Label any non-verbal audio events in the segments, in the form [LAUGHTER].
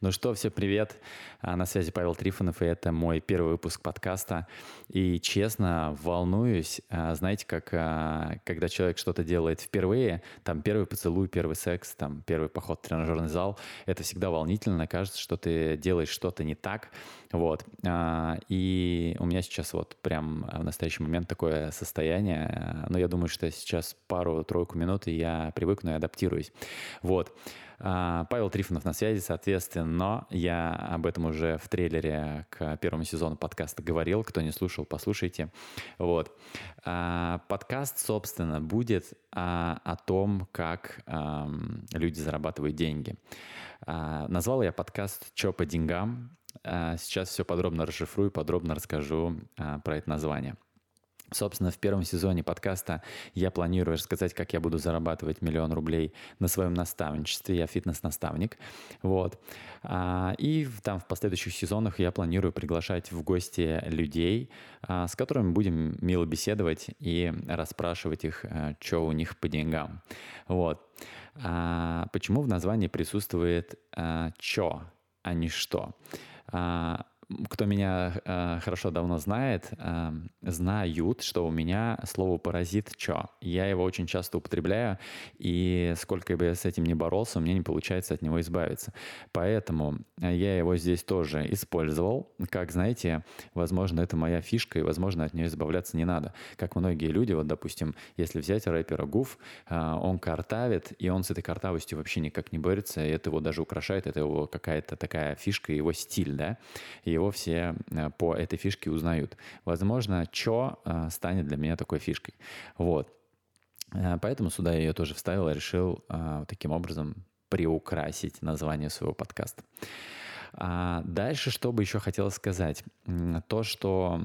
Ну что, все привет. А, на связи Павел Трифонов, и это мой первый выпуск подкаста. И честно, волнуюсь. А, знаете, как а, когда человек что-то делает впервые, там первый поцелуй, первый секс, там первый поход в тренажерный зал, это всегда волнительно. Кажется, что ты делаешь что-то не так. Вот. И у меня сейчас вот прям в настоящий момент такое состояние. Но я думаю, что сейчас пару-тройку минут, и я привыкну и адаптируюсь. Вот. А, Павел Трифонов на связи, соответственно, я об этом уже в трейлере к первому сезону подкаста говорил. Кто не слушал, послушайте. Вот. А, подкаст, собственно, будет а, о том, как люди зарабатывают деньги. Назвал я подкаст «Чё по деньгам?». Сейчас все подробно расшифрую, подробно расскажу про это название. Собственно, в первом сезоне подкаста я планирую рассказать, как я буду зарабатывать миллион рублей на своем наставничестве. Я фитнес-наставник. Вот. А, и там в последующих сезонах я планирую приглашать в гости людей, а, с которыми будем мило беседовать и расспрашивать их, а, что у них по деньгам. Вот. Почему в названии присутствует «чё», а не «что»? Кто меня э, хорошо давно знает, э, знают, что у меня слово «паразит» «чё». Я его очень часто употребляю, и сколько бы я с этим не боролся, у меня не получается от него избавиться. Поэтому я его здесь тоже использовал. Как знаете, возможно, это моя фишка, и, возможно, от нее избавляться не надо. Как многие люди, вот, допустим, если взять рэпера Гуф, э, он картавит, и он с этой картавостью вообще никак не борется, и это его даже украшает, это его какая-то такая фишка, его стиль, да, и его все э, по этой фишке узнают. Возможно, чё э, станет для меня такой фишкой. Вот. Э, поэтому сюда я ее тоже вставил и решил таким образом приукрасить название своего подкаста. А дальше, что бы еще хотелось сказать? То, что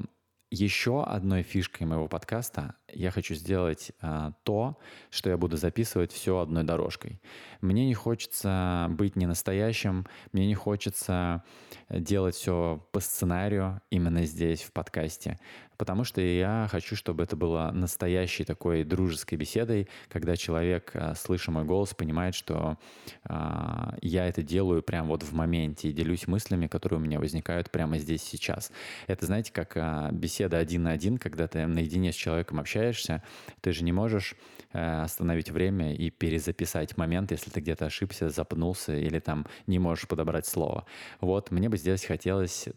еще одной фишкой моего подкаста я хочу сделать а, то, что я буду записывать все одной дорожкой. Мне не хочется быть не настоящим, мне не хочется делать все по сценарию именно здесь, в подкасте, потому что я хочу, чтобы это было настоящей такой дружеской беседой, когда человек, а, слыша мой голос, понимает, что а, я это делаю прямо вот в моменте и делюсь мыслями, которые у меня возникают прямо здесь сейчас. Это, знаете, как беседа беседа один на один, когда ты наедине с человеком общаешься, ты же не можешь э, остановить время и перезаписать момент, если ты где-то ошибся, запнулся или там не можешь подобрать слово. Вот мне бы здесь хотелось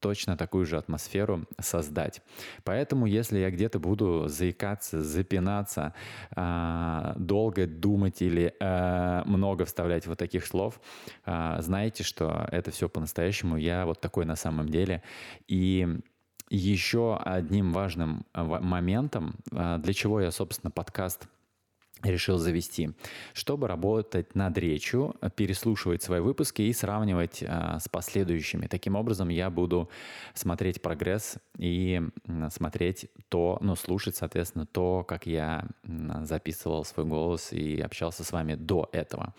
точно такую же атмосферу создать. Поэтому, если я где-то буду заикаться, запинаться, э, долго думать или э, много вставлять вот таких слов, э, знаете, что это все по-настоящему. Я вот такой на самом деле. И еще одним важным моментом, для чего я, собственно, подкаст решил завести, чтобы работать над речью, переслушивать свои выпуски и сравнивать а, с последующими. Таким образом, я буду смотреть прогресс и смотреть то, ну, слушать, соответственно, то, как я записывал свой голос и общался с вами до этого.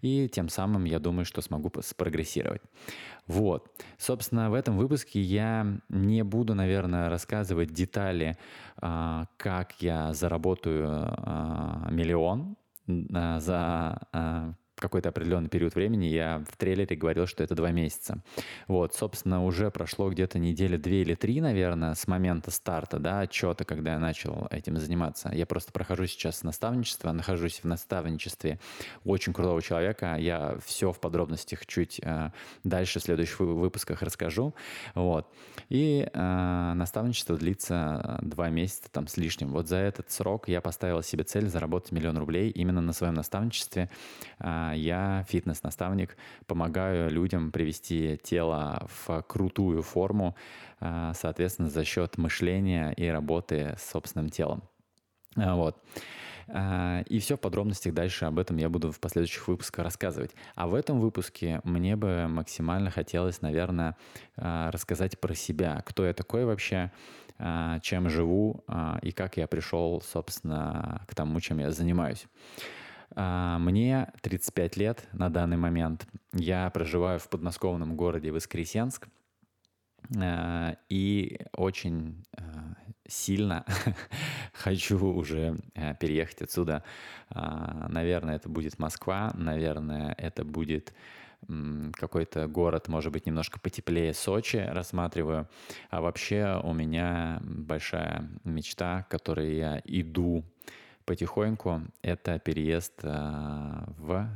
И тем самым, я думаю, что смогу спрогрессировать. Вот. Собственно, в этом выпуске я не буду, наверное, рассказывать детали, а, как я заработаю а, миллион э, за э, какой-то определенный период времени. Я в трейлере говорил, что это два месяца. Вот, собственно, уже прошло где-то недели две или три, наверное, с момента старта, да, отчета, когда я начал этим заниматься. Я просто прохожу сейчас наставничество, нахожусь в наставничестве очень крутого человека. Я все в подробностях чуть э, дальше в следующих выпусках расскажу. Вот. И э, наставничество длится два месяца там с лишним. Вот за этот срок я поставил себе цель заработать миллион рублей именно на своем наставничестве. Э, я фитнес-наставник, помогаю людям привести тело в крутую форму, а, соответственно, за счет мышления и работы с собственным телом. А, вот. А, и все в подробностях дальше об этом я буду в последующих выпусках рассказывать. А в этом выпуске мне бы максимально хотелось, наверное, рассказать про себя. Кто я такой вообще, чем живу и как я пришел, собственно, к тому, чем я занимаюсь. А, мне 35 лет на данный момент. Я проживаю в подмосковном городе Воскресенск. А, и очень а, сильно [LAUGHS] хочу уже переехать отсюда. Наверное, это будет Москва, наверное, это будет какой-то город, может быть, немножко потеплее Сочи рассматриваю. А вообще у меня большая мечта, к которой я иду потихоньку, это переезд а, в...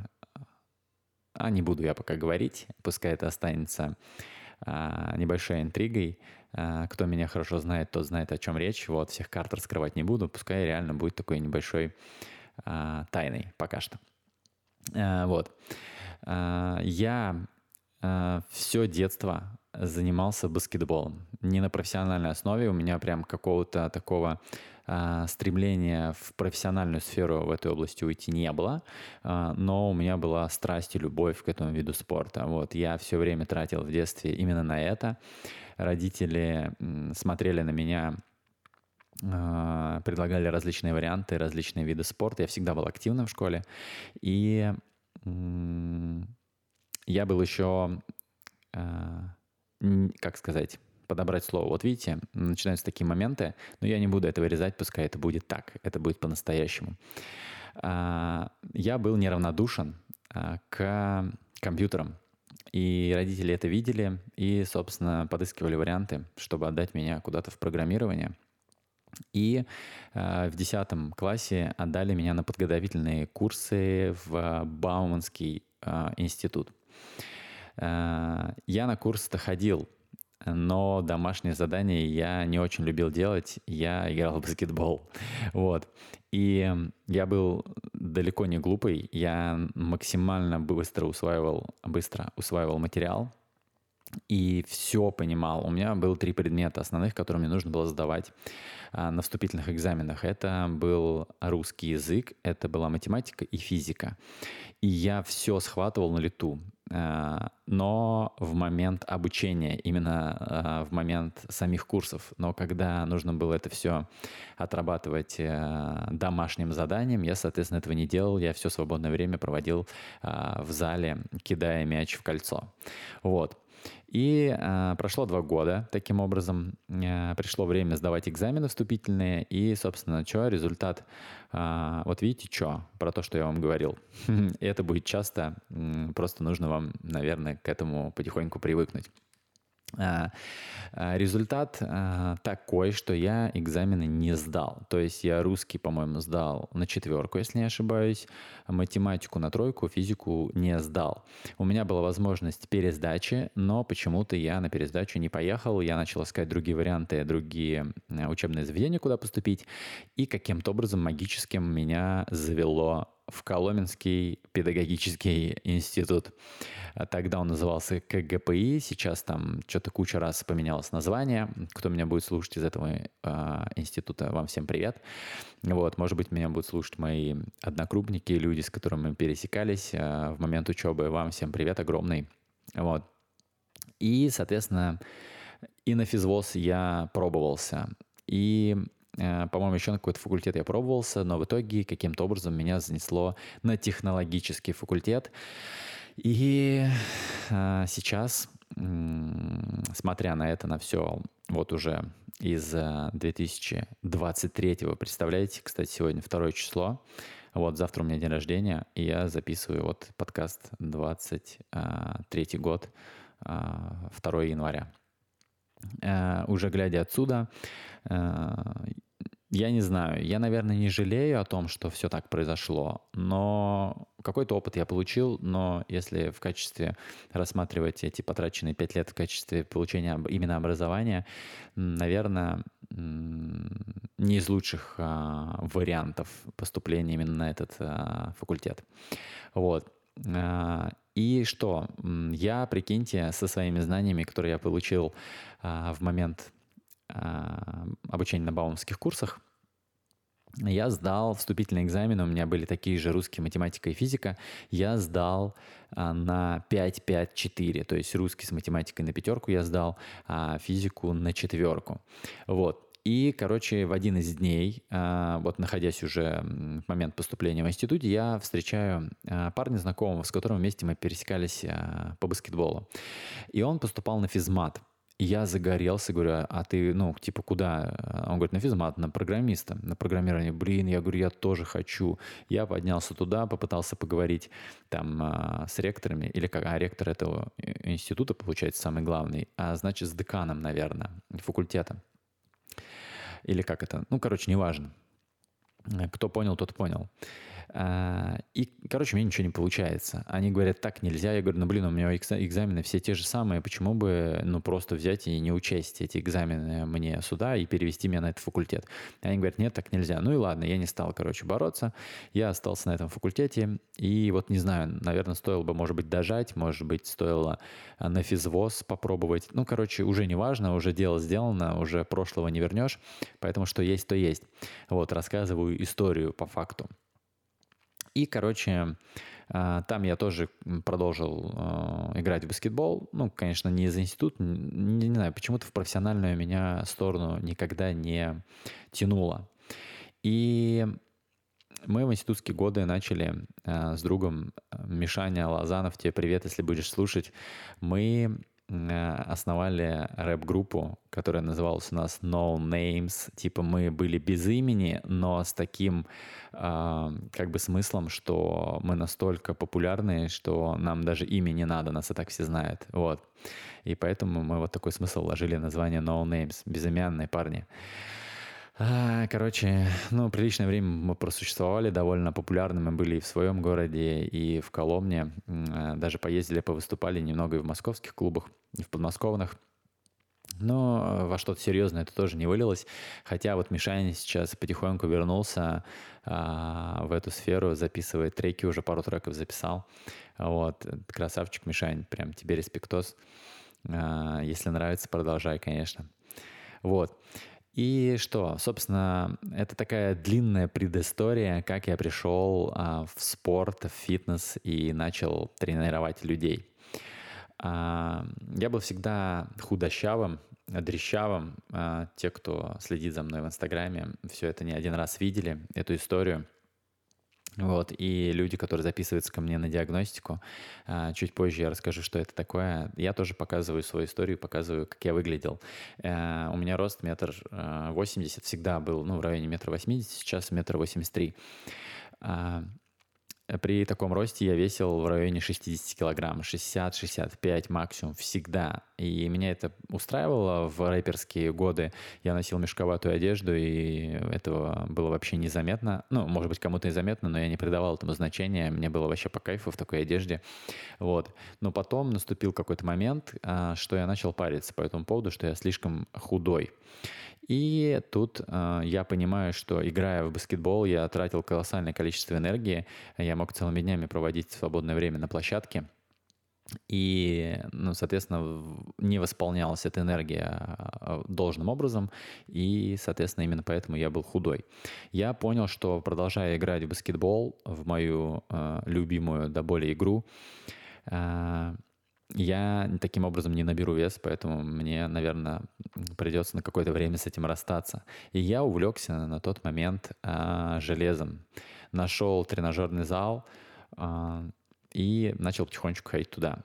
А не буду я пока говорить, пускай это останется а, небольшой интригой. А, кто меня хорошо знает, тот знает, о чем речь. Вот, всех карт раскрывать не буду, пускай реально будет такой небольшой тайной пока что. Вот. Я все детство занимался баскетболом. Не на профессиональной основе, у меня прям какого-то такого а, стремления в профессиональную сферу в этой области уйти не было, а, но у меня была страсть и любовь к этому виду спорта. Вот я все время тратил в детстве именно на это. Родители смотрели на меня а, предлагали различные варианты, различные виды спорта. Я всегда был активным в школе. И я был еще, как сказать, подобрать слово. Вот видите, начинаются такие моменты, но я не буду это вырезать, пускай это будет так, это будет по-настоящему. А, я был неравнодушен а, к компьютерам, и родители это видели и, собственно, подыскивали варианты, чтобы отдать меня куда-то в программирование. И э, в 10 классе отдали меня на подготовительные курсы в Бауманский э, институт. Э, я на курсы-то ходил но домашние задания я не очень любил делать. Я играл в баскетбол. [LAUGHS] Вот. И я был далеко не глупый. Я максимально быстро усваивал, быстро усваивал материал и все понимал. У меня было три предмета основных, которые мне нужно было сдавать а, на вступительных экзаменах. Это был русский язык, это была математика и физика. И я все схватывал на лету. А, но в момент обучения, именно а, в момент самих курсов. Но когда нужно было это все отрабатывать а, домашним заданием, я, соответственно, этого не делал. Я все свободное время проводил в зале, кидая мяч в кольцо. Вот. И э, прошло два года, таким образом, э, пришло время сдавать экзамены вступительные, и, собственно, что, результат, э, вот видите, что, про то, что я вам говорил. [LAUGHS] Это будет часто, просто нужно вам, наверное, к этому потихоньку привыкнуть. А, а, результат а, такой, что я экзамены не сдал. То есть я русский, по-моему, сдал на четверку, если не ошибаюсь, математику на тройку, физику не сдал. У меня была возможность пересдачи, но почему-то я на пересдачу не поехал. Я начал искать другие варианты, другие учебные заведения, куда поступить. И каким-то образом магическим меня завело в Коломенский педагогический институт. Тогда он назывался КГПИ, сейчас там что-то куча раз поменялось название. Кто меня будет слушать из этого э, института, вам всем привет. Вот, может быть, меня будут слушать мои однокрупники, люди, с которыми мы пересекались э, в момент учебы. Вам всем привет огромный. Вот. И, соответственно, и на физвоз я пробовался. И по-моему, еще на какой-то факультет я пробовался, но в итоге каким-то образом меня занесло на технологический факультет. И э, сейчас, смотря на это, на все, вот уже из 2023, э, представляете, кстати, сегодня второе число, вот завтра у меня день рождения, и я записываю вот подкаст 23 год, 2 января. Уже глядя отсюда, я не знаю, я, наверное, не жалею о том, что все так произошло, но какой-то опыт я получил, но если в качестве рассматривать эти потраченные пять лет в качестве получения именно образования, наверное, не из лучших а, вариантов поступления именно на этот а, факультет. Вот. А, и что? Я, прикиньте, со своими знаниями, которые я получил а, в момент обучения на баумских курсах, я сдал вступительные экзамены, у меня были такие же русские, математика и физика. Я сдал а, на 5-5-4, то есть русский с математикой на пятерку я сдал, а физику на четверку. Вот. И, короче, в один из дней, а, вот находясь уже в момент поступления в институте, я встречаю а, парня знакомого, с которым вместе мы пересекались а, по баскетболу. И он поступал на физмат. Я загорелся, говорю, а ты, ну, типа, куда? Он говорит, на физмат, на программиста, на программирование. Блин, я говорю, я тоже хочу. Я поднялся туда, попытался поговорить там а, с ректорами, или как, а ректор этого института, получается, самый главный, а значит, с деканом, наверное, факультета. Или как это? Ну, короче, неважно. Кто понял, тот понял. А, и, короче, у меня ничего не получается. Они говорят, так нельзя. Я говорю, ну, блин, у меня экзамены все те же самые. Почему бы, ну, просто взять и не учесть эти экзамены мне сюда и перевести меня на этот факультет? Они говорят, нет, так нельзя. Ну и ладно, я не стал, короче, бороться. Я остался на этом факультете. И вот, не знаю, наверное, стоило бы, может быть, дожать, может быть, стоило на физвоз попробовать. Ну, короче, уже не важно, уже дело сделано, уже прошлого не вернешь. Поэтому что есть, то есть. Вот, рассказываю историю по факту. И, короче, а, там я тоже продолжил а, играть в баскетбол. Ну, конечно, не из института, не, не знаю, почему-то в профессиональную меня сторону никогда не тянуло. И мы в институтские годы начали э, с другом Мишаня Лазанов, тебе привет, если будешь слушать. Мы основали рэп-группу, которая называлась у нас No Names. Типа мы были без имени, но с таким э, как бы смыслом, что мы настолько популярны, что нам даже имя не надо, нас и так все знают. Вот. И поэтому мы вот такой смысл вложили название No Names, безымянные парни. Короче, ну, приличное время мы просуществовали, довольно популярными были и в своем городе, и в Коломне. А, даже поездили, повыступали немного и в московских клубах, и в подмосковных. Но во что-то серьезное это тоже не вылилось. Хотя вот Мишаня сейчас потихоньку вернулся а, в эту сферу, записывает треки, уже пару треков записал. Вот, красавчик Мишань, прям тебе респектос. А, если нравится, продолжай, конечно. Вот. И что, собственно, это такая длинная предыстория, как я пришел а, в спорт, в фитнес и начал тренировать людей. А, я был всегда худощавым, дрещавым. А, те, кто следит за мной в Инстаграме, все это не один раз видели, эту историю – вот, и люди, которые записываются ко мне на диагностику, а, чуть позже я расскажу, что это такое. Я тоже показываю свою историю, показываю, как я выглядел. Э, у меня рост метр э, восемьдесят всегда был, ну, в районе метра восьмидесяти, сейчас метр восемьдесят три. А, при таком росте я весил в районе 60 килограмм, 60-65 максимум всегда. И меня это устраивало в рэперские годы. Я носил мешковатую одежду, и этого было вообще незаметно. Ну, может быть, кому-то и заметно, но я не придавал этому значения. Мне было вообще по кайфу в такой одежде. Вот. Но потом наступил какой-то момент, а, что я начал париться по этому поводу, что я слишком худой. И тут э, я понимаю, что играя в баскетбол, я тратил колоссальное количество энергии. Я мог целыми днями проводить свободное время на площадке. И, ну, соответственно, не восполнялась эта энергия а, должным образом, и, соответственно, именно поэтому я был худой. Я понял, что продолжая играть в баскетбол, в мою э, любимую до боли игру, э, я таким образом не наберу вес, поэтому мне, наверное, придется на какое-то время с этим расстаться. И я увлекся на тот момент а, железом. Нашел тренажерный зал а, и начал потихонечку ходить туда.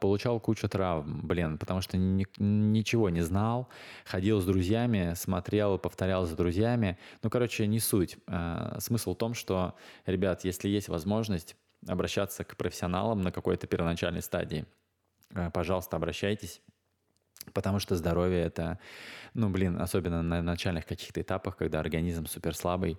Получал кучу травм, блин, потому что ни, ничего не знал, ходил с друзьями, смотрел, повторял за друзьями. Ну, короче, не суть. А, смысл в том, что, ребят, если есть возможность, обращаться к профессионалам на какой-то первоначальной стадии. Э, пожалуйста, обращайтесь. Потому что здоровье это, ну, блин, особенно на начальных каких-то этапах, когда организм супер слабый,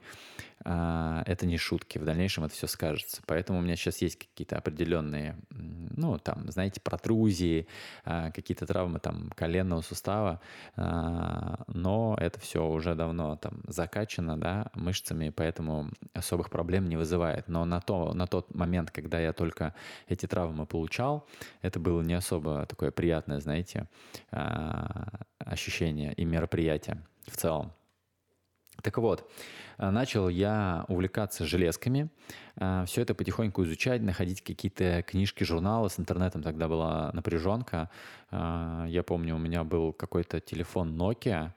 а, это не шутки. В дальнейшем это все скажется. Поэтому у меня сейчас есть какие-то определенные, ну, там, знаете, протрузии, а, какие-то травмы там коленного сустава, а, но это все уже давно там закачано, да, мышцами, поэтому особых проблем не вызывает. Но на, то, на тот момент, когда я только эти травмы получал, это было не особо такое приятное, знаете, ощущение мероприятие в целом. Так вот, э, начал я увлекаться железками, э, все это потихоньку изучать, находить какие-то книжки, журналы. С интернетом тогда была напряженка. Э, я помню, у меня был какой-то телефон Nokia,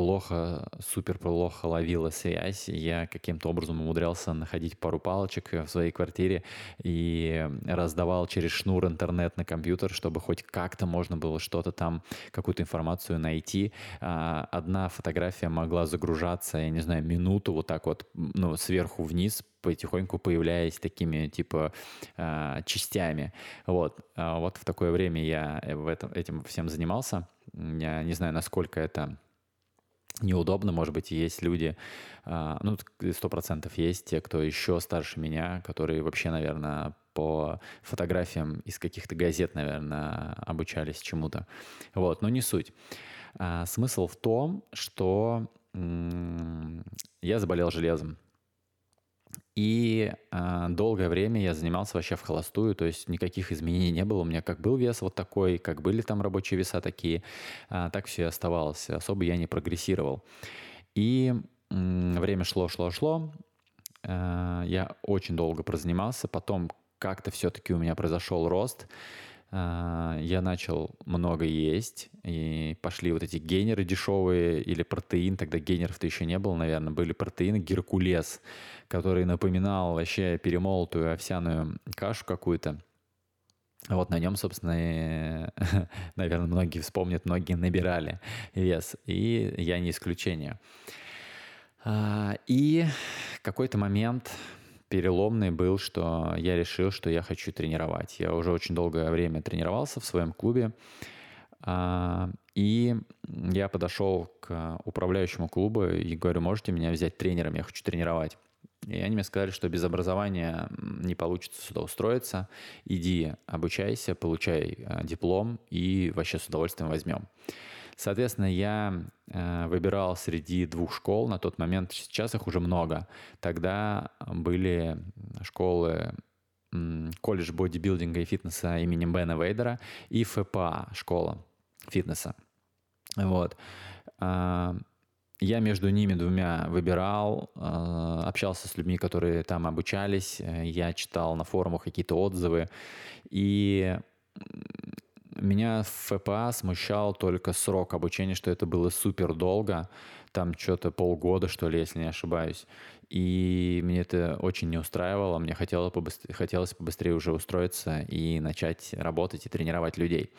плохо, супер плохо ловила связь. Я каким-то образом умудрялся находить пару палочек в своей квартире и раздавал через шнур интернет на компьютер, чтобы хоть как-то можно было что-то там, какую-то информацию найти. А, одна фотография могла загружаться, я не знаю, минуту вот так вот, ну, сверху вниз, потихоньку появляясь такими типа а, частями. Вот, вот в такое время я в этом, этим всем занимался. Я не знаю, насколько это неудобно, может быть, есть люди, а, ну, сто процентов есть те, кто еще старше меня, которые вообще, наверное, по фотографиям из каких-то газет, наверное, обучались чему-то. Вот, но не суть. А, смысл в том, что я заболел железом. И э, долгое время я занимался вообще в холостую, то есть никаких изменений не было. У меня как был вес вот такой, как были там рабочие веса такие, э, так все и оставалось. Особо я не прогрессировал. И э, время шло, шло, шло. Э, я очень долго прозанимался. Потом как-то все-таки у меня произошел рост. А, я начал много есть, и пошли вот эти гейнеры дешевые или протеин, тогда гейнеров-то еще не было, наверное, были протеины, геркулес, который напоминал вообще перемолотую овсяную кашу какую-то. Вот на нем, собственно, [LAUGHS] наверное, многие вспомнят, многие набирали вес, и я не исключение. А, и какой-то момент переломный был, что я решил, что я хочу тренировать. Я уже очень долгое время тренировался в своем клубе. А, и я подошел к управляющему клуба и говорю, можете меня взять тренером, я хочу тренировать. И они мне сказали, что без образования не получится сюда устроиться. Иди, обучайся, получай а, диплом и вообще с удовольствием возьмем. Соответственно, я э, выбирал среди двух школ на тот момент, сейчас их уже много. Тогда были школы колледж бодибилдинга и фитнеса имени Бена Вейдера и ФПА школа фитнеса. Вот. А, я между ними двумя выбирал, а, общался с людьми, которые там обучались, я читал на форумах какие-то отзывы, и меня в ФПА смущал только срок обучения, что это было супер долго, там что-то полгода, что ли, если не ошибаюсь. И мне это очень не устраивало, мне хотелось побыстрее, хотелось побыстрее уже устроиться и начать работать и тренировать людей.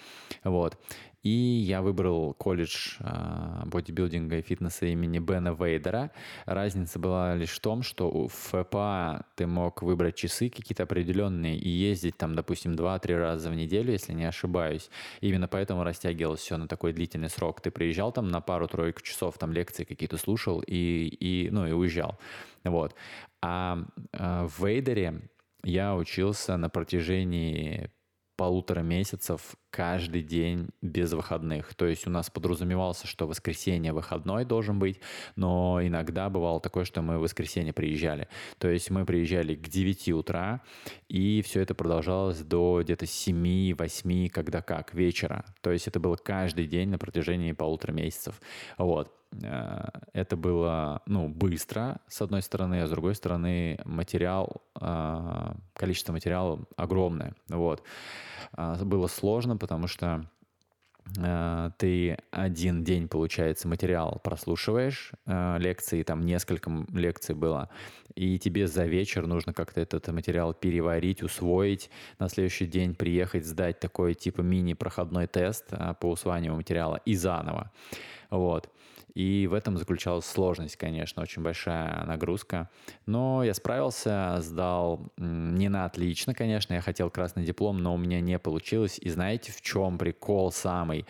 Вот. И я выбрал колледж э, бодибилдинга и фитнеса имени Бена Вейдера. Разница была лишь в том, что в ФПА ты мог выбрать часы какие-то определенные и ездить там, допустим, 2-3 раза в неделю, если не ошибаюсь. Именно поэтому растягивалось все на такой длительный срок. Ты приезжал там на пару-тройку часов, там лекции какие-то слушал и, и, ну, и уезжал. Вот. А э, в Вейдере я учился на протяжении полутора месяцев каждый день без выходных. То есть у нас подразумевался, что воскресенье выходной должен быть, но иногда бывало такое, что мы в воскресенье приезжали. То есть мы приезжали к 9 утра, и все это продолжалось до где-то 7-8, когда как, вечера. То есть это было каждый день на протяжении полутора месяцев. Вот. Э, это было ну, быстро, с одной стороны, а с другой стороны материал, э, количество материала огромное. Вот. А, было сложно, потому что э, ты один день, получается, материал прослушиваешь, лекции, там несколько лекций было, и тебе за вечер нужно как-то этот материал переварить, усвоить, на следующий день приехать, сдать такой типа мини-проходной тест по усваиванию материала и заново. Вот. И в этом заключалась сложность, конечно, очень большая нагрузка. Но я справился, сдал не на отлично, конечно. Я хотел красный диплом, но у меня не получилось. И знаете, в чем прикол самый?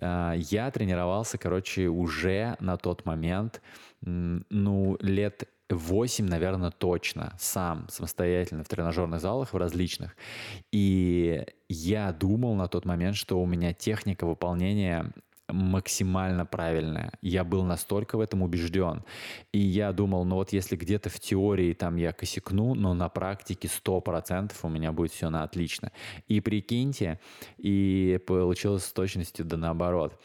А, я тренировался, короче, уже на тот момент, ну, лет 8, наверное, точно, сам, самостоятельно в тренажерных залах, в различных. И я думал на тот момент, что у меня техника выполнения максимально правильная. Я был настолько в этом убежден. И я думал, ну вот если где-то в теории там я косякну, но на практике 100% у меня будет все на отлично. И прикиньте, и получилось с точностью да наоборот.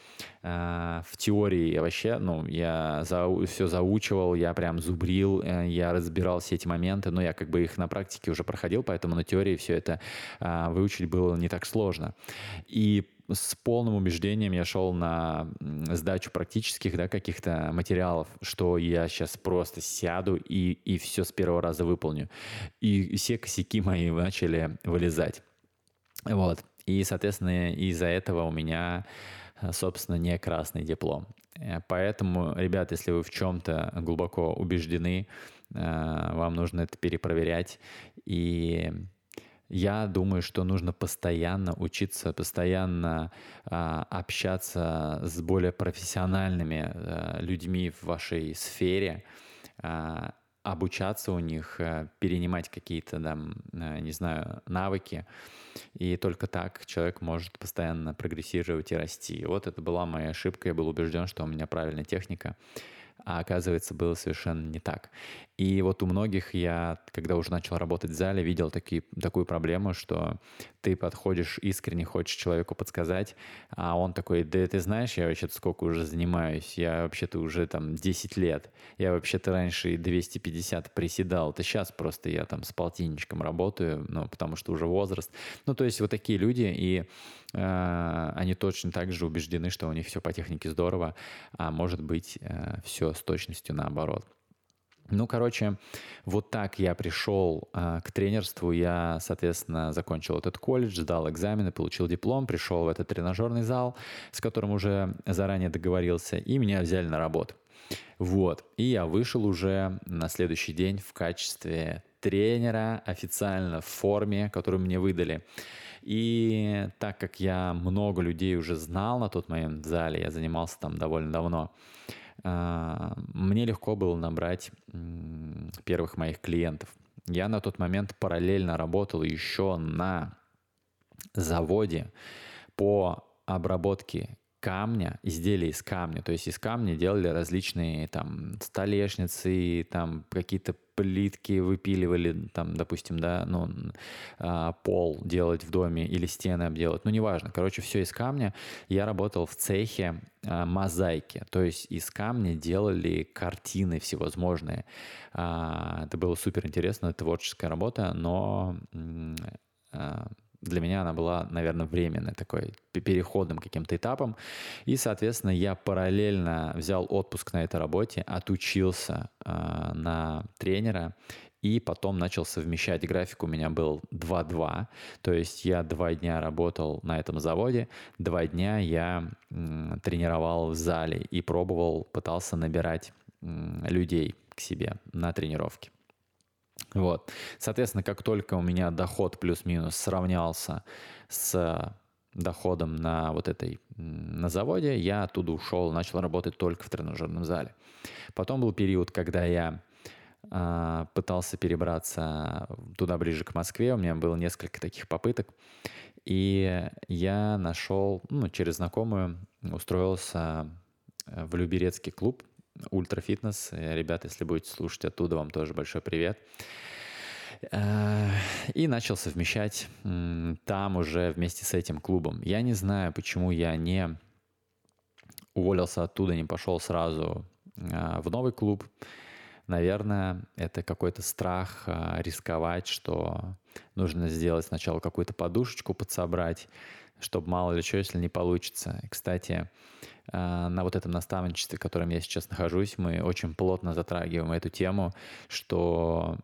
А, в теории вообще, ну, я за, все заучивал, я прям зубрил, э, я разбирал все эти моменты, но я как бы их на практике уже проходил, поэтому на теории все это а, выучить было не так сложно. И с полным убеждением я шел на сдачу практических да, каких-то материалов, что я сейчас просто сяду и, и все с первого раза выполню. И все косяки мои начали вылезать. Вот. И, соответственно, из-за этого у меня, собственно, не красный диплом. Э, поэтому, ребят, если вы в чем-то глубоко убеждены, э, вам нужно это перепроверять. И я думаю, что нужно постоянно учиться, постоянно а, общаться с более профессиональными а, людьми в вашей сфере, а, обучаться у них, а, перенимать какие-то, там, а, не знаю, навыки. И только так человек может постоянно прогрессировать и расти. вот это была моя ошибка. Я был убежден, что у меня правильная техника а оказывается было совершенно не так. И вот у многих я, когда уже начал работать в зале, видел такие, такую проблему, что ты подходишь, искренне хочешь человеку подсказать, а он такой, да ты знаешь, я вообще-то сколько уже занимаюсь, я вообще-то уже там 10 лет, я вообще-то раньше 250 приседал, это сейчас просто я там с полтинничком работаю, ну, потому что уже возраст. Ну, то есть вот такие люди, и э, они точно так же убеждены, что у них все по технике здорово, а может быть э, все с точностью наоборот. Ну, короче, вот так я пришел э, к тренерству. Я, соответственно, закончил этот колледж, сдал экзамены, получил диплом, пришел в этот тренажерный зал, с которым уже заранее договорился, и меня взяли на работу. Вот. И я вышел уже на следующий день в качестве тренера официально в форме, которую мне выдали. И так как я много людей уже знал на тот момент в зале, я занимался там довольно давно, мне легко было набрать первых моих клиентов. Я на тот момент параллельно работал еще на заводе по обработке камня, изделия из камня. То есть из камня делали различные там столешницы, там какие-то плитки выпиливали, там, допустим, да, ну, а, пол делать в доме или стены обделать, ну, неважно. Короче, все из камня. Я работал в цехе а, мозаики, то есть из камня делали картины всевозможные. А, это было супер интересно, творческая работа, но для меня она была, наверное, временной такой, переходным каким-то этапом. И, соответственно, я параллельно взял отпуск на этой работе, отучился э, на тренера и потом начал совмещать график. У меня был 2-2, то есть я два дня работал на этом заводе, два дня я м, тренировал в зале и пробовал, пытался набирать м, людей к себе на тренировки. Вот. Соответственно, как только у меня доход плюс-минус сравнялся с доходом на вот этой, на заводе, я оттуда ушел, начал работать только в тренажерном зале. Потом был период, когда я э, пытался перебраться туда ближе к Москве, у меня было несколько таких попыток, и я нашел, ну, через знакомую, устроился в Люберецкий клуб, Ультрафитнес. Э, ребята, если будете слушать оттуда, вам тоже большой привет. Э, и начал совмещать там уже вместе с этим клубом. Я не знаю, почему я не уволился оттуда, не пошел сразу э, в новый клуб. Наверное, это какой-то страх рисковать, что нужно сделать сначала какую-то подушечку подсобрать, чтобы мало ли что, если не получится. Кстати, э, на вот этом наставничестве, в котором я сейчас нахожусь, мы очень плотно затрагиваем эту тему, что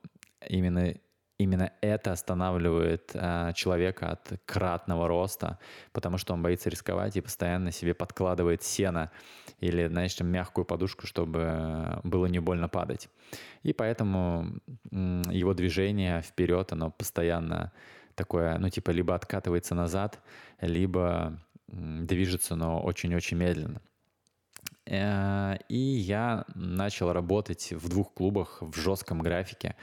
именно именно это останавливает э, человека от кратного роста, потому что он боится рисковать и постоянно себе подкладывает сено или, знаешь, там, мягкую подушку, чтобы было не больно падать. И поэтому его движение вперед, оно постоянно такое, ну, типа, либо откатывается назад, либо движется, но очень-очень медленно. Э, и я начал работать в двух клубах в жестком графике.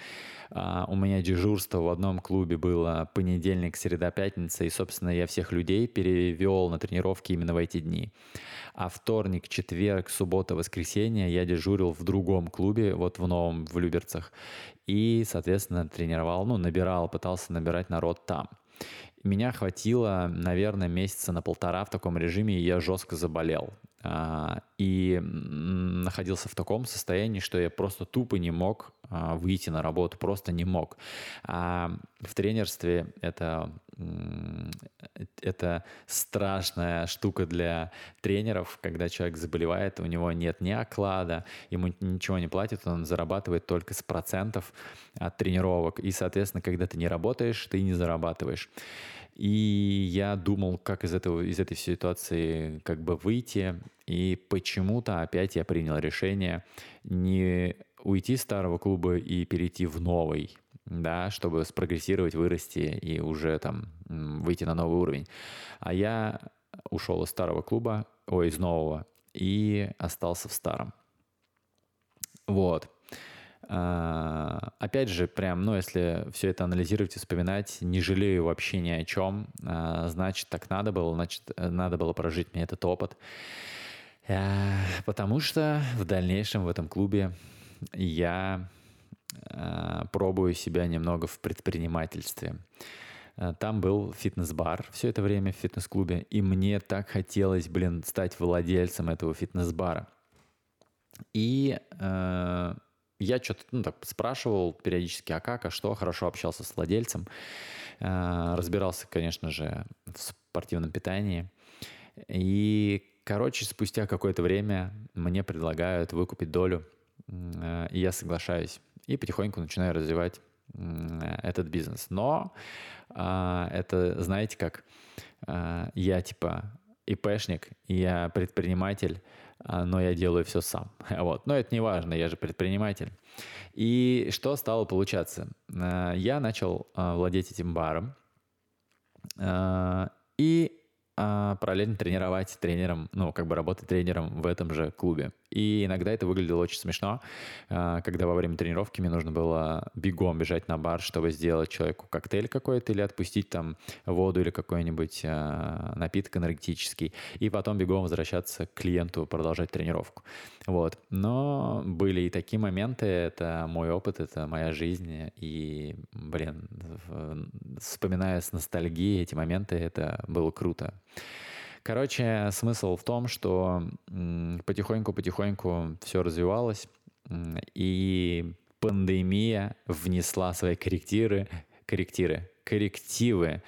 А, у меня дежурство в одном клубе было понедельник, среда, пятница, и, собственно, я всех людей перевел на тренировки именно в эти дни. А вторник, четверг, суббота, воскресенье я дежурил в другом клубе, вот в новом, в Люберцах. И, соответственно, тренировал, ну, набирал, пытался набирать народ там. Меня хватило, наверное, месяца на полтора в таком режиме, и я жестко заболел. А, и находился в таком состоянии, что я просто тупо не мог а, выйти на работу, просто не мог. А в тренерстве это это страшная штука для тренеров, когда человек заболевает, у него нет ни оклада, ему ничего не платят, он зарабатывает только с процентов от тренировок. И, соответственно, когда ты не работаешь, ты не зарабатываешь. И я думал, как из, этого, из этой ситуации как бы выйти. И почему-то опять я принял решение не уйти из старого клуба и перейти в новый, да, чтобы спрогрессировать, вырасти и уже там выйти на новый уровень. А я ушел из старого клуба, ой, из нового, и остался в старом. Вот. А, опять же, прям, ну, если все это анализировать и вспоминать, не жалею вообще ни о чем. А, значит, так надо было, значит, надо было прожить мне этот опыт. А, потому что в дальнейшем в этом клубе я пробую себя немного в предпринимательстве. Там был фитнес-бар все это время в фитнес-клубе, и мне так хотелось, блин, стать владельцем этого фитнес-бара. И я что-то ну, так спрашивал периодически, а как, а что, хорошо общался с владельцем, э, разбирался, конечно же, в спортивном питании. И, короче, спустя какое-то время мне предлагают выкупить долю, э, и я соглашаюсь. И потихоньку начинаю развивать э, этот бизнес. Но это, знаете, как я типа ИПшник, я предприниматель, но я делаю все сам. [LAUGHS] Вот. Но это не важно, я же предприниматель. И что стало получаться? А, я начал а, владеть этим баром, и а, параллельно тренировать тренером, ну, как бы работать тренером в этом же клубе. И иногда это выглядело очень смешно, а, когда во время тренировки мне нужно было бегом бежать на бар, чтобы сделать человеку коктейль какой-то или отпустить там воду или какой-нибудь а, напиток энергетический, и потом бегом возвращаться к клиенту, продолжать тренировку. Вот. Но были и такие моменты, это мой опыт, это моя жизнь, и, блин, вспоминая с ностальгией эти моменты, это было круто. Короче, смысл в том, что потихоньку-потихоньку все развивалось, и пандемия внесла свои корректиры, корректиры, коррективы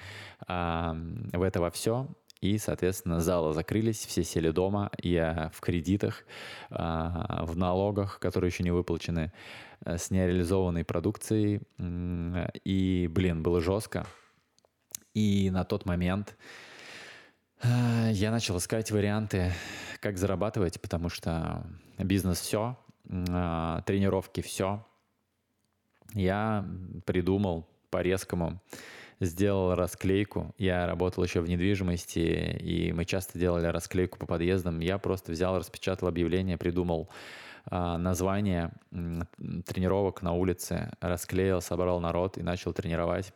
а, в это во все. И, соответственно, залы закрылись, все сели дома, я в кредитах, а, в налогах, которые еще не выплачены, э, с нереализованной продукцией. И, блин, было жестко. И на тот момент Э, я начал искать варианты, как зарабатывать, потому что бизнес все, э, тренировки все. Я придумал по-резкому, сделал расклейку. Я работал еще в недвижимости, и мы часто делали расклейку по подъездам. Я просто взял, распечатал объявление, придумал э, название тренировок на улице, расклеил, собрал народ и начал тренировать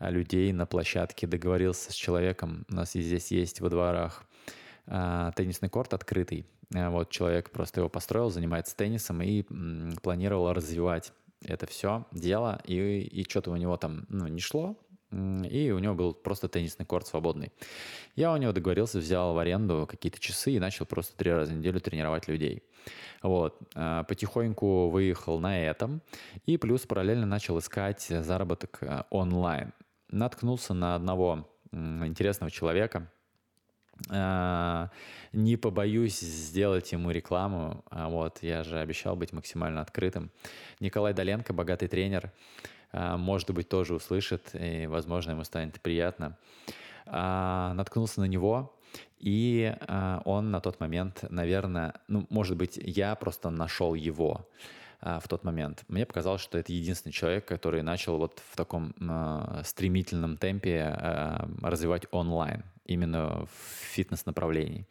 людей на площадке, договорился с человеком, у нас здесь есть во дворах а, теннисный корт открытый, а, вот человек просто его построил, занимается теннисом и планировал развивать это все дело, и, и что-то у него там ну, не шло, и у него был просто теннисный корт свободный. Я у него договорился, взял в аренду какие-то часы и начал просто три раза в неделю тренировать людей. Вот. А, потихоньку выехал на этом. И плюс параллельно начал искать заработок онлайн наткнулся на одного интересного человека. А, не побоюсь сделать ему рекламу. А вот, я же обещал быть максимально открытым. Николай Доленко, богатый тренер, а, может быть, тоже услышит, и, возможно, ему станет приятно. Наткнулся на него, и он на тот момент, наверное, ну, может быть, я просто нашел его. А, в тот момент. Мне показалось, что это единственный человек, который начал вот в таком э, стремительном темпе э, развивать онлайн, именно в фитнес-направлении.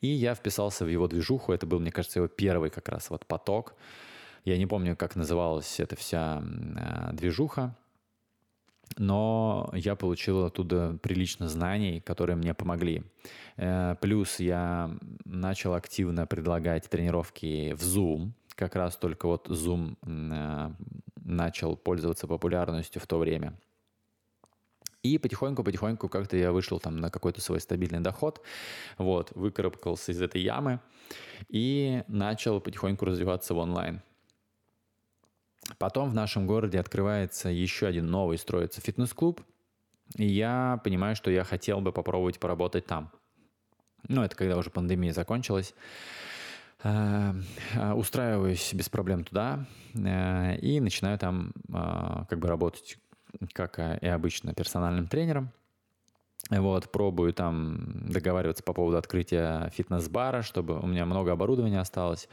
И я вписался в его движуху, это был, мне кажется, его первый как раз вот поток. Я не помню, как называлась эта вся движуха, но я получил оттуда прилично знаний, которые мне помогли. Э, плюс я начал активно предлагать тренировки в Zoom, как раз только вот Zoom э, начал пользоваться популярностью в то время. И потихоньку-потихоньку как-то я вышел там на какой-то свой стабильный доход, вот, выкарабкался из этой ямы и начал потихоньку развиваться в онлайн. Потом в нашем городе открывается еще один новый, строится фитнес-клуб. и я понимаю, что я хотел бы попробовать поработать там. Ну, это когда уже пандемия закончилась. Э, э, устраиваюсь без проблем туда э, и начинаю там как бы работать, как и обычно, персональным тренером. Вот, пробую там договариваться по поводу открытия фитнес-бара, чтобы у меня много оборудования осталось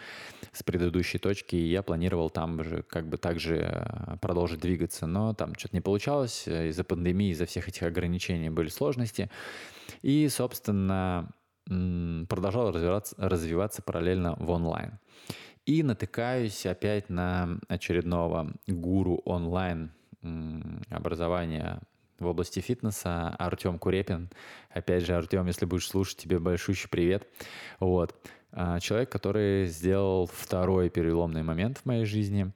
с предыдущей точки, и я планировал там же как бы также продолжить двигаться, но там что-то не получалось, из-за пандемии, из-за всех этих ограничений были сложности. И, собственно, продолжал развиваться, развиваться параллельно в онлайн. И натыкаюсь опять на очередного гуру онлайн образования в области фитнеса Артем Курепин. Опять же, Артем, если будешь слушать, тебе большущий привет. Вот. А, человек, который сделал второй переломный момент в моей жизни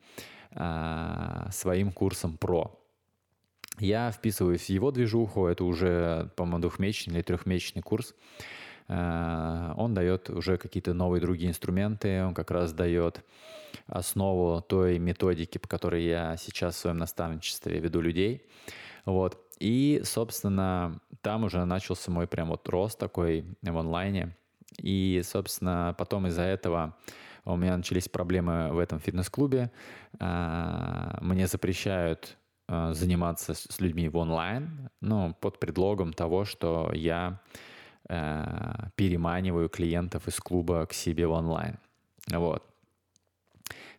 а, своим курсом ПРО. Я вписываюсь в его движуху, это уже, по-моему, двухмесячный или трехмесячный курс. Э, он дает уже какие-то новые другие инструменты, он как раз дает основу той методики, по которой я сейчас в своем наставничестве веду людей. Вот. И, собственно, там уже начался мой прям вот рост такой в онлайне. И, собственно, потом из-за этого у меня начались проблемы в этом фитнес-клубе. Э, мне запрещают э, заниматься с людьми в онлайн, ну, под предлогом того, что я э, переманиваю клиентов из клуба к себе в онлайн. Вот.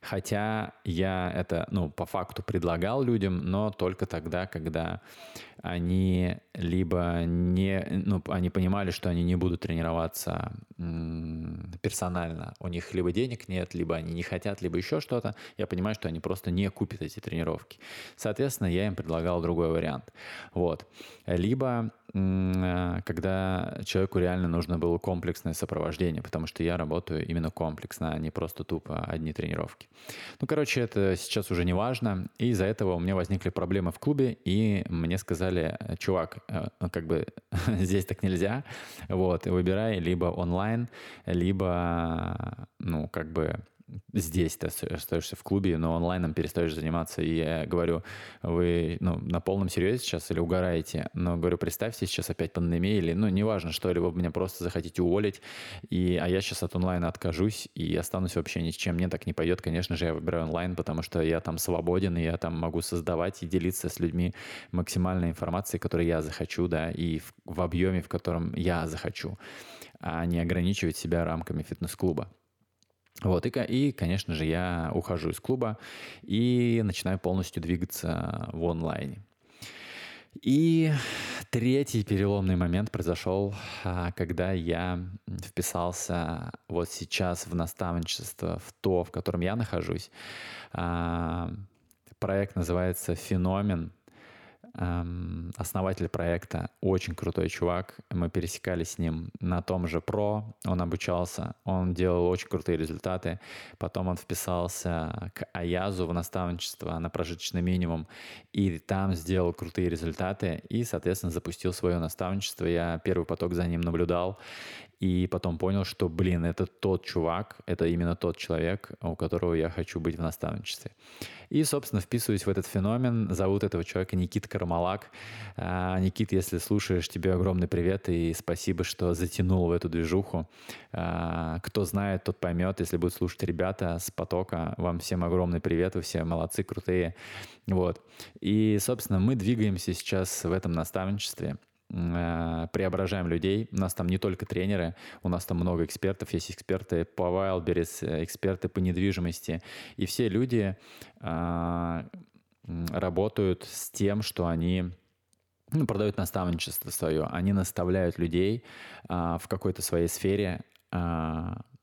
Хотя я это, ну, по факту предлагал людям, но только тогда, когда они либо не, ну, они понимали, что они не будут тренироваться персонально. У них либо денег нет, либо они не хотят, либо еще что-то. Я понимаю, что они просто не купят эти тренировки. Соответственно, я им предлагал другой вариант. Вот. Либо когда человеку реально нужно было комплексное сопровождение, потому что я работаю именно комплексно, а не просто тупо одни тренировки. Ну, короче, это сейчас уже не важно, и из-за этого у меня возникли проблемы в клубе, и мне сказали, чувак, э, как бы [LAUGHS] здесь так нельзя, вот, выбирай либо онлайн, либо, ну, как бы здесь ты остаешься в клубе, но онлайном перестаешь заниматься. И я говорю, вы ну, на полном серьезе сейчас или угораете? Но говорю, представьте, сейчас опять пандемия или, ну, неважно что, или вы меня просто захотите уволить, и, а я сейчас от онлайна откажусь и останусь вообще ни с чем. Мне так не пойдет, конечно же, я выбираю онлайн, потому что я там свободен, и я там могу создавать и делиться с людьми максимальной информацией, которую я захочу, да, и в, в объеме, в котором я захочу, а не ограничивать себя рамками фитнес-клуба. Вот, и, и, конечно же, я ухожу из клуба и начинаю полностью двигаться в онлайне. И третий переломный момент произошел, а, когда я вписался вот сейчас в наставничество, в то, в котором я нахожусь. А, проект называется «Феномен», основатель проекта, очень крутой чувак. Мы пересекались с ним на том же про, он обучался, он делал очень крутые результаты. Потом он вписался к Аязу в наставничество на прожиточный минимум, и там сделал крутые результаты, и, соответственно, запустил свое наставничество. Я первый поток за ним наблюдал, и потом понял, что, блин, это тот чувак, это именно тот человек, у которого я хочу быть в наставничестве. И, собственно, вписываюсь в этот феномен. Зовут этого человека Никит Кармалак. А, Никит, если слушаешь, тебе огромный привет и спасибо, что затянул в эту движуху. А, кто знает, тот поймет. Если будут слушать ребята с потока, вам всем огромный привет, вы все молодцы, крутые. Вот. И, собственно, мы двигаемся сейчас в этом наставничестве. Э, преображаем людей. У нас там не только тренеры, у нас там много экспертов. Есть эксперты по Wildberries, эксперты по недвижимости. И все люди э, работают с тем, что они ну, продают наставничество свое. Они наставляют людей э, в какой-то своей сфере,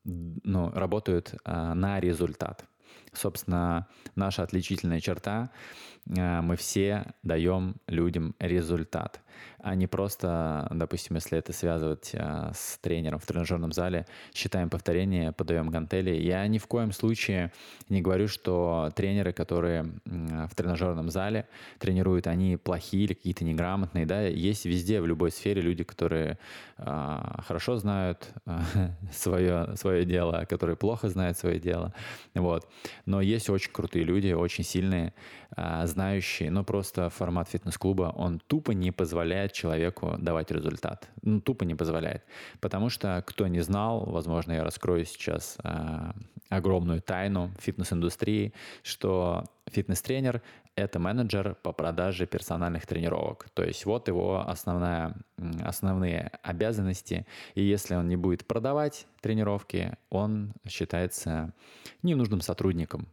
ну, работают на результат. Собственно, наша отличительная черта Э, мы все даем людям результат, а не просто, допустим, если это связывать э, с тренером в тренажерном зале, считаем повторения, подаем гантели. Я ни в коем случае не говорю, что тренеры, которые в тренажерном зале тренируют, они плохие или какие-то неграмотные. Да? Есть везде, в любой сфере люди, которые э, хорошо знают [LAUGHS] свое, свое дело, которые плохо знают свое дело. Вот. Но есть очень крутые люди, очень сильные, знающие, но просто формат фитнес-клуба, он тупо не позволяет человеку давать результат. Ну, тупо не позволяет. Потому что, кто не знал, возможно, я раскрою сейчас а, огромную тайну фитнес-индустрии, что фитнес-тренер – это менеджер по продаже персональных тренировок. То есть вот его основная, основные обязанности. И если он не будет продавать тренировки, он считается ненужным сотрудником.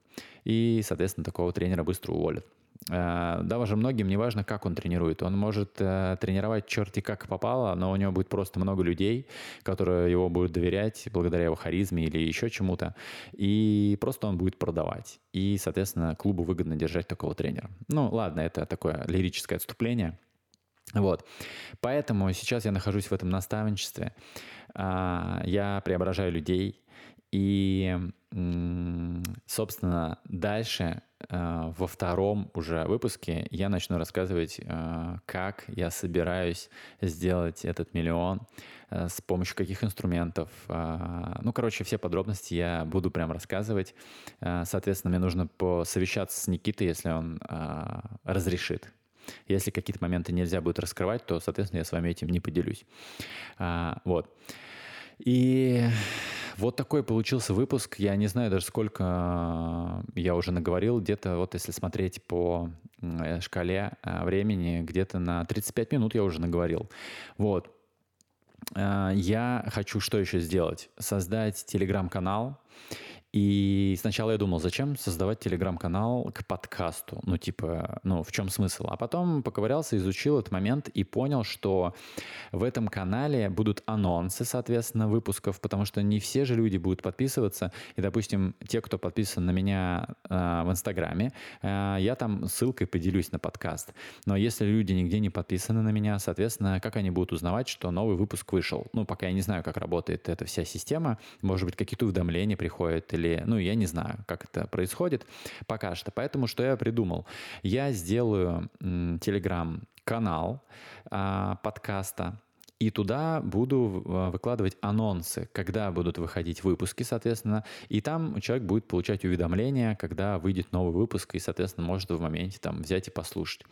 И, соответственно, такого тренера быстро уволят. Э, да, даже многим не важно, как он тренирует. Он может э, тренировать черти как попало, но у него будет просто много людей, которые его будут доверять благодаря его харизме или еще чему-то. И просто он будет продавать. И, соответственно, клубу выгодно держать такого тренера. Ну, ладно, это такое лирическое отступление. Вот. Поэтому сейчас я нахожусь в этом наставничестве. А, я преображаю людей. И, собственно, дальше Э, во втором уже выпуске я начну рассказывать, э, как я собираюсь сделать этот миллион, э, с помощью каких инструментов. Ну, короче, все подробности я буду прям рассказывать. Соответственно, мне нужно посовещаться с Никитой, если он разрешит. Если какие-то моменты нельзя будет раскрывать, то, соответственно, я с вами этим не поделюсь. Вот. И вот такой получился выпуск. Я не знаю даже, сколько э, я уже наговорил. Где-то, вот если смотреть по э, шкале э, времени, где-то на 35 минут я уже наговорил. Вот. Я хочу что еще сделать? Создать телеграм-канал и сначала я думал, зачем создавать телеграм-канал к подкасту? Ну, типа, ну, в чем смысл? А потом поковырялся, изучил этот момент и понял, что в этом канале будут анонсы, соответственно, выпусков, потому что не все же люди будут подписываться. И, допустим, те, кто подписан на меня э, в Инстаграме, э, я там ссылкой поделюсь на подкаст. Но если люди нигде не подписаны на меня, соответственно, как они будут узнавать, что новый выпуск вышел? Ну, пока я не знаю, как работает эта вся система. Может быть, какие-то уведомления приходят или, ну, я не знаю, как это происходит пока что. Поэтому что я придумал? Я сделаю телеграм-канал а, подкаста, и туда буду а, выкладывать анонсы, когда будут выходить выпуски, соответственно. И там человек будет получать уведомления, когда выйдет новый выпуск, и, соответственно, может в моменте там взять и послушать.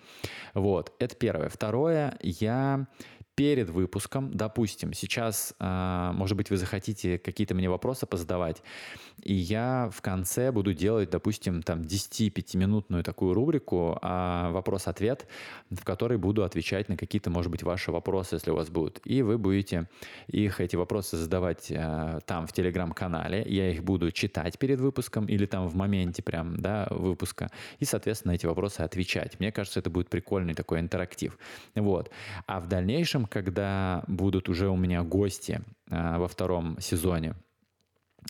Вот, это первое. Второе, я перед выпуском, допустим, сейчас, а, может быть, вы захотите какие-то мне вопросы позадавать, и я в конце буду делать, допустим, там 10-5-минутную такую рубрику а, «Вопрос-ответ», в которой буду отвечать на какие-то, может быть, ваши вопросы, если у вас будут. И вы будете их, эти вопросы задавать а, там в Телеграм-канале, я их буду читать перед выпуском или там в моменте прям, да, выпуска, и, соответственно, эти вопросы отвечать. Мне кажется, это будет прикольный такой интерактив. Вот. А в дальнейшем когда будут уже у меня гости а, во втором сезоне,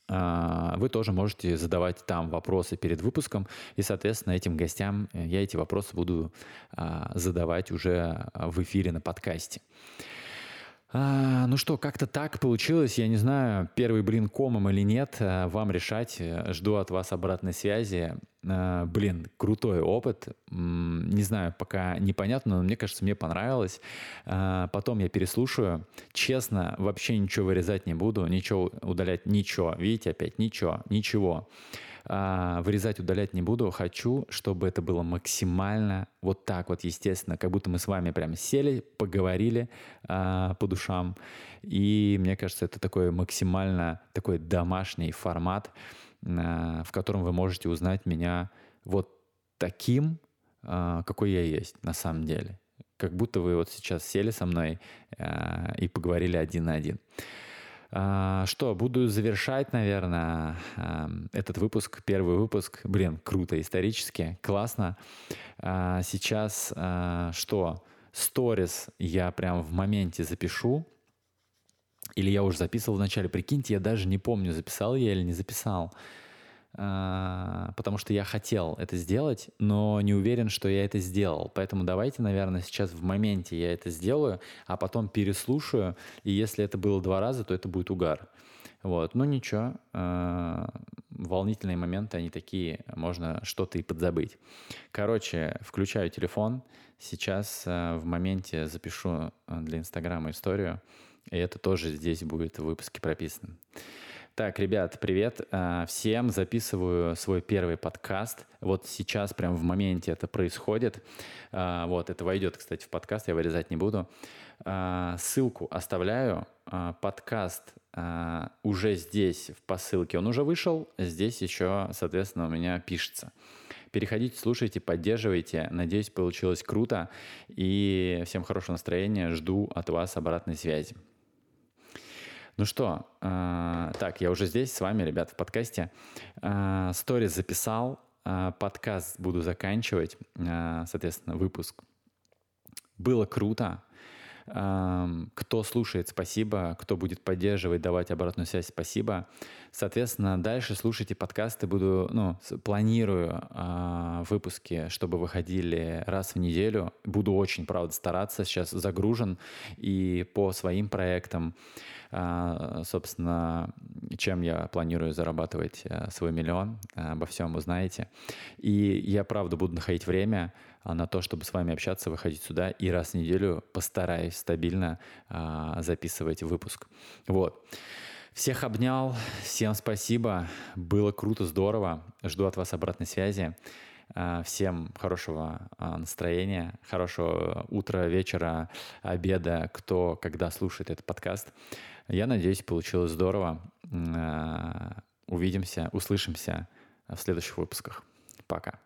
а, вы тоже можете задавать там вопросы перед выпуском, и, соответственно, этим гостям я эти вопросы буду задавать уже в эфире на подкасте. А, ну что, как-то так получилось. Я не знаю, первый блин комом или нет. А, вам решать. Жду от вас обратной связи. А, блин, крутой опыт. Не знаю, пока непонятно, но мне кажется, мне понравилось. А, потом я переслушаю. Честно, вообще ничего вырезать не буду. Ничего удалять, ничего. Видите, опять ничего, ничего а, вырезать, удалять не буду. Хочу, чтобы это было максимально вот так вот, естественно, как будто мы с вами прям сели, поговорили а, по душам. И мне кажется, это такой максимально такой домашний формат, а, в котором вы можете узнать меня вот таким, а, какой я есть на самом деле. Как будто вы вот сейчас сели со мной а, и поговорили один на один. А, что, буду завершать, наверное, этот выпуск, первый выпуск. Блин, круто, исторически, классно. А, сейчас а, что, сторис я прям в моменте запишу. Или я уже записывал вначале. Прикиньте, я даже не помню, записал я или не записал. А, потому что я хотел это сделать, но не уверен, что я это сделал. Поэтому давайте, наверное, сейчас в моменте я это сделаю, а потом переслушаю, и если это было два раза, то это будет угар. Вот, ну ничего, а, волнительные моменты, они такие, можно что-то и подзабыть. Короче, включаю телефон, сейчас а, в моменте запишу для Инстаграма историю, и это тоже здесь будет в выпуске прописано. Так, ребят, привет. А, всем записываю свой первый подкаст. Вот сейчас, прям в моменте это происходит. А, вот, это войдет, кстати, в подкаст, я вырезать не буду. А, ссылку оставляю. Подкаст уже здесь, в посылке, он уже вышел. Здесь еще, соответственно, у меня пишется. Переходите, слушайте, поддерживайте. Надеюсь, получилось круто. И всем хорошего настроения. Жду от вас обратной связи. Ну что, э, так, я уже здесь с вами, ребят, в подкасте. Э, сторис записал, э, подкаст буду заканчивать, э, соответственно, выпуск. Было круто. Кто слушает, спасибо. Кто будет поддерживать, давать обратную связь, спасибо. Соответственно, дальше слушайте подкасты. Буду, ну, планирую э, выпуски, чтобы выходили раз в неделю. Буду очень, правда, стараться. Сейчас загружен и по своим проектам. Э, собственно, чем я планирую зарабатывать э, свой миллион. Обо всем узнаете. И я, правда, буду находить время на то, чтобы с вами общаться, выходить сюда и раз в неделю постараюсь стабильно а, записывать выпуск. Вот. Всех обнял, всем спасибо, было круто, здорово, жду от вас обратной связи. А, всем хорошего а, настроения, хорошего утра, вечера, обеда, кто когда слушает этот подкаст. Я надеюсь, получилось здорово. Увидимся, услышимся в следующих выпусках. Пока.